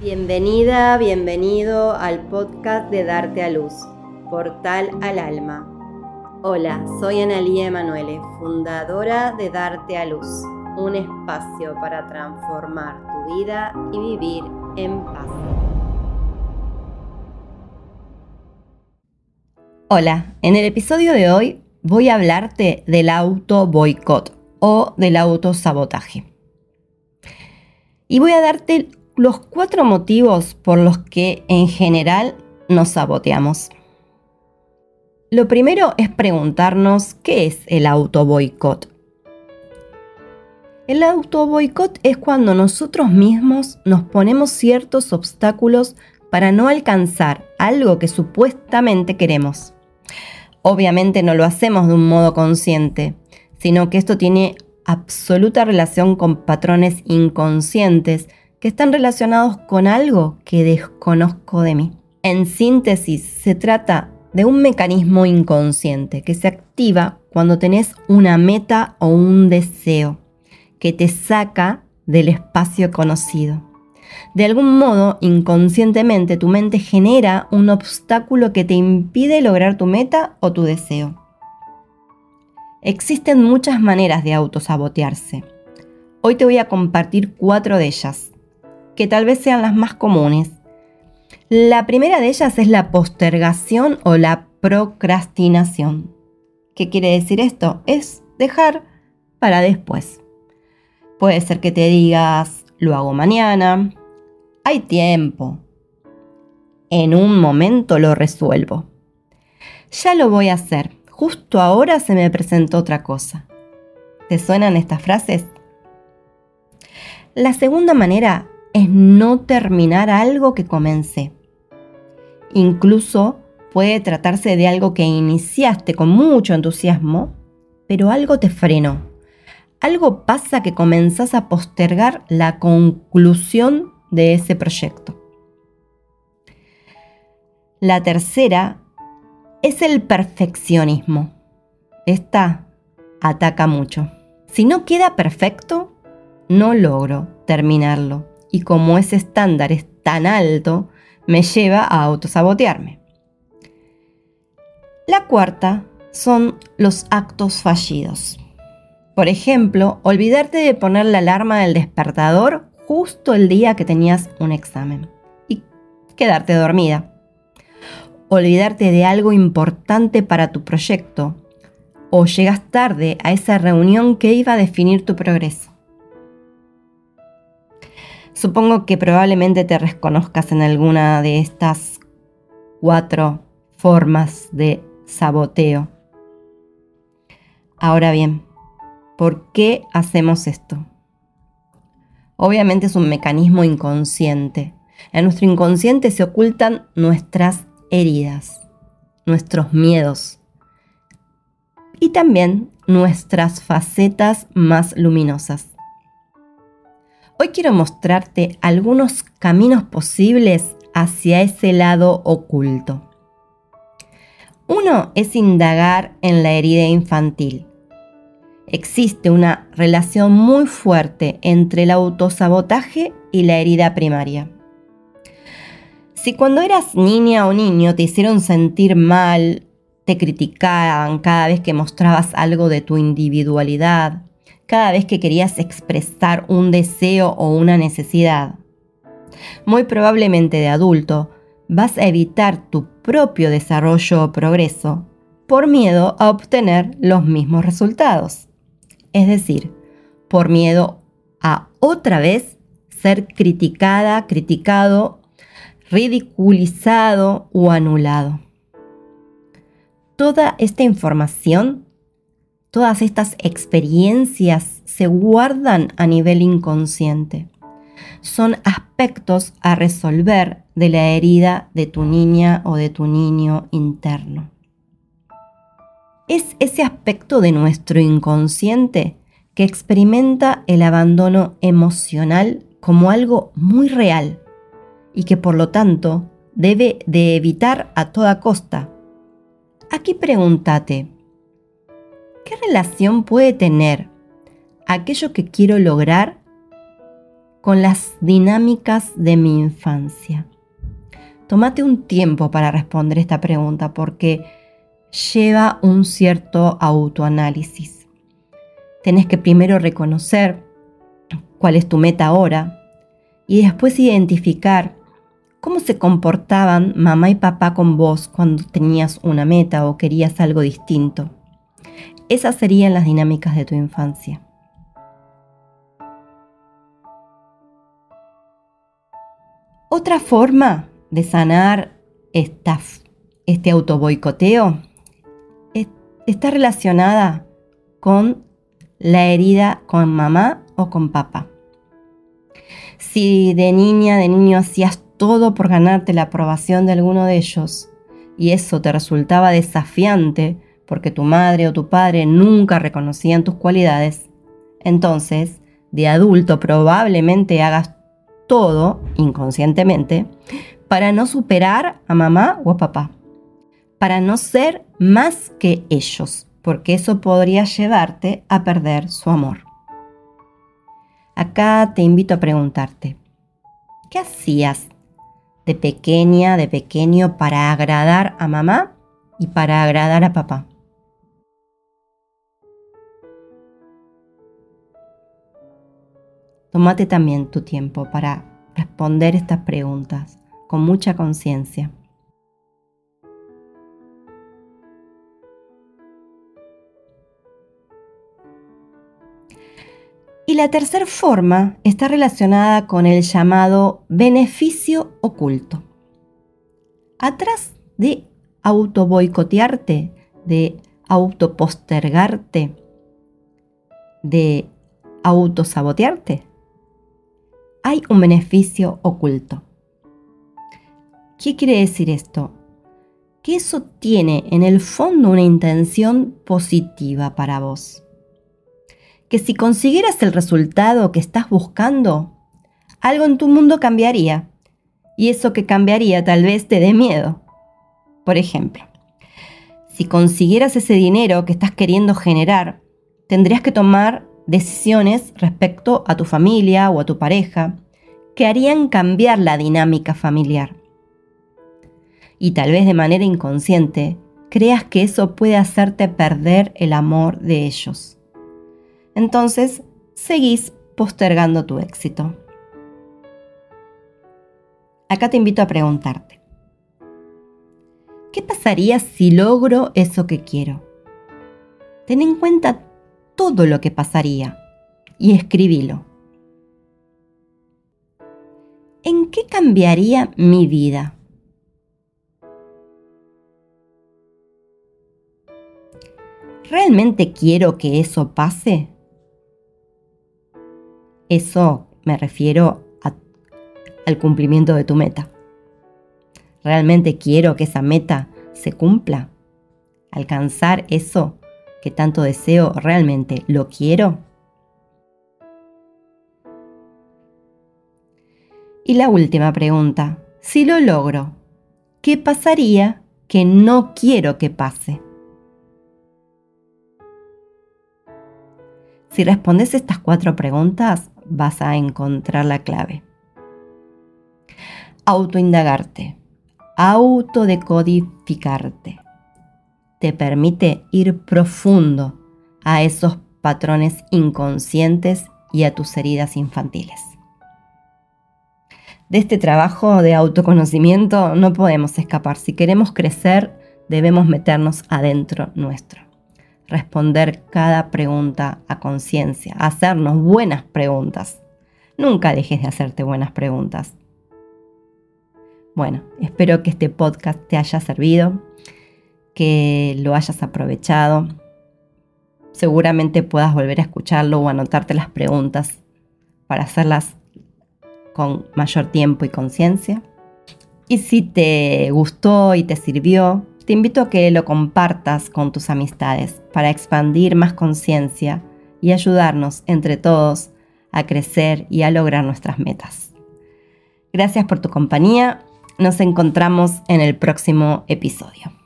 Bienvenida, bienvenido al podcast de Darte a Luz, Portal al Alma. Hola, soy Analía Emanuele, fundadora de Darte a Luz, un espacio para transformar tu vida y vivir en paz. Hola, en el episodio de hoy voy a hablarte del auto boicot o del autosabotaje. Y voy a darte los cuatro motivos por los que en general nos saboteamos. Lo primero es preguntarnos qué es el auto boicot. El auto boicot es cuando nosotros mismos nos ponemos ciertos obstáculos para no alcanzar algo que supuestamente queremos. Obviamente no lo hacemos de un modo consciente, sino que esto tiene absoluta relación con patrones inconscientes que están relacionados con algo que desconozco de mí. En síntesis, se trata de un mecanismo inconsciente que se activa cuando tenés una meta o un deseo que te saca del espacio conocido. De algún modo, inconscientemente, tu mente genera un obstáculo que te impide lograr tu meta o tu deseo. Existen muchas maneras de autosabotearse. Hoy te voy a compartir cuatro de ellas que tal vez sean las más comunes. La primera de ellas es la postergación o la procrastinación. ¿Qué quiere decir esto? Es dejar para después. Puede ser que te digas, lo hago mañana, hay tiempo, en un momento lo resuelvo. Ya lo voy a hacer, justo ahora se me presentó otra cosa. ¿Te suenan estas frases? La segunda manera es no terminar algo que comencé. Incluso puede tratarse de algo que iniciaste con mucho entusiasmo, pero algo te frenó. Algo pasa que comenzás a postergar la conclusión de ese proyecto. La tercera es el perfeccionismo. Esta ataca mucho. Si no queda perfecto, no logro terminarlo y como ese estándar es tan alto, me lleva a autosabotearme. La cuarta son los actos fallidos. Por ejemplo, olvidarte de poner la alarma del despertador justo el día que tenías un examen y quedarte dormida. Olvidarte de algo importante para tu proyecto o llegas tarde a esa reunión que iba a definir tu progreso. Supongo que probablemente te reconozcas en alguna de estas cuatro formas de saboteo. Ahora bien, ¿por qué hacemos esto? Obviamente es un mecanismo inconsciente. En nuestro inconsciente se ocultan nuestras heridas, nuestros miedos y también nuestras facetas más luminosas. Hoy quiero mostrarte algunos caminos posibles hacia ese lado oculto. Uno es indagar en la herida infantil. Existe una relación muy fuerte entre el autosabotaje y la herida primaria. Si cuando eras niña o niño te hicieron sentir mal, te criticaban cada vez que mostrabas algo de tu individualidad, cada vez que querías expresar un deseo o una necesidad. Muy probablemente de adulto vas a evitar tu propio desarrollo o progreso por miedo a obtener los mismos resultados. Es decir, por miedo a otra vez ser criticada, criticado, ridiculizado o anulado. Toda esta información todas estas experiencias se guardan a nivel inconsciente. Son aspectos a resolver de la herida de tu niña o de tu niño interno. Es ese aspecto de nuestro inconsciente que experimenta el abandono emocional como algo muy real y que por lo tanto debe de evitar a toda costa. Aquí pregúntate, ¿Qué relación puede tener aquello que quiero lograr con las dinámicas de mi infancia? Tómate un tiempo para responder esta pregunta porque lleva un cierto autoanálisis. Tenés que primero reconocer cuál es tu meta ahora y después identificar cómo se comportaban mamá y papá con vos cuando tenías una meta o querías algo distinto. Esas serían las dinámicas de tu infancia. Otra forma de sanar esta, este autoboicoteo está relacionada con la herida con mamá o con papá. Si de niña, de niño hacías todo por ganarte la aprobación de alguno de ellos y eso te resultaba desafiante porque tu madre o tu padre nunca reconocían tus cualidades, entonces de adulto probablemente hagas todo inconscientemente para no superar a mamá o a papá, para no ser más que ellos, porque eso podría llevarte a perder su amor. Acá te invito a preguntarte, ¿qué hacías de pequeña, de pequeño para agradar a mamá y para agradar a papá? Tómate también tu tiempo para responder estas preguntas con mucha conciencia. Y la tercera forma está relacionada con el llamado beneficio oculto. Atrás de autoboicotearte, de autopostergarte, de autosabotearte, hay un beneficio oculto. ¿Qué quiere decir esto? Que eso tiene en el fondo una intención positiva para vos. Que si consiguieras el resultado que estás buscando, algo en tu mundo cambiaría. Y eso que cambiaría tal vez te dé miedo. Por ejemplo, si consiguieras ese dinero que estás queriendo generar, tendrías que tomar decisiones respecto a tu familia o a tu pareja que harían cambiar la dinámica familiar y tal vez de manera inconsciente creas que eso puede hacerte perder el amor de ellos. Entonces, seguís postergando tu éxito. Acá te invito a preguntarte, ¿qué pasaría si logro eso que quiero? Ten en cuenta todo lo que pasaría y escribilo. ¿En qué cambiaría mi vida? ¿Realmente quiero que eso pase? Eso me refiero al cumplimiento de tu meta. ¿Realmente quiero que esa meta se cumpla? ¿Alcanzar eso que tanto deseo realmente lo quiero? Y la última pregunta, si lo logro, ¿qué pasaría que no quiero que pase? Si respondes estas cuatro preguntas, vas a encontrar la clave. Autoindagarte, autodecodificarte. Te permite ir profundo a esos patrones inconscientes y a tus heridas infantiles. De este trabajo de autoconocimiento no podemos escapar. Si queremos crecer, debemos meternos adentro nuestro responder cada pregunta a conciencia, hacernos buenas preguntas. Nunca dejes de hacerte buenas preguntas. Bueno, espero que este podcast te haya servido, que lo hayas aprovechado. Seguramente puedas volver a escucharlo o anotarte las preguntas para hacerlas con mayor tiempo y conciencia. Y si te gustó y te sirvió, te invito a que lo compartas con tus amistades para expandir más conciencia y ayudarnos entre todos a crecer y a lograr nuestras metas. Gracias por tu compañía. Nos encontramos en el próximo episodio.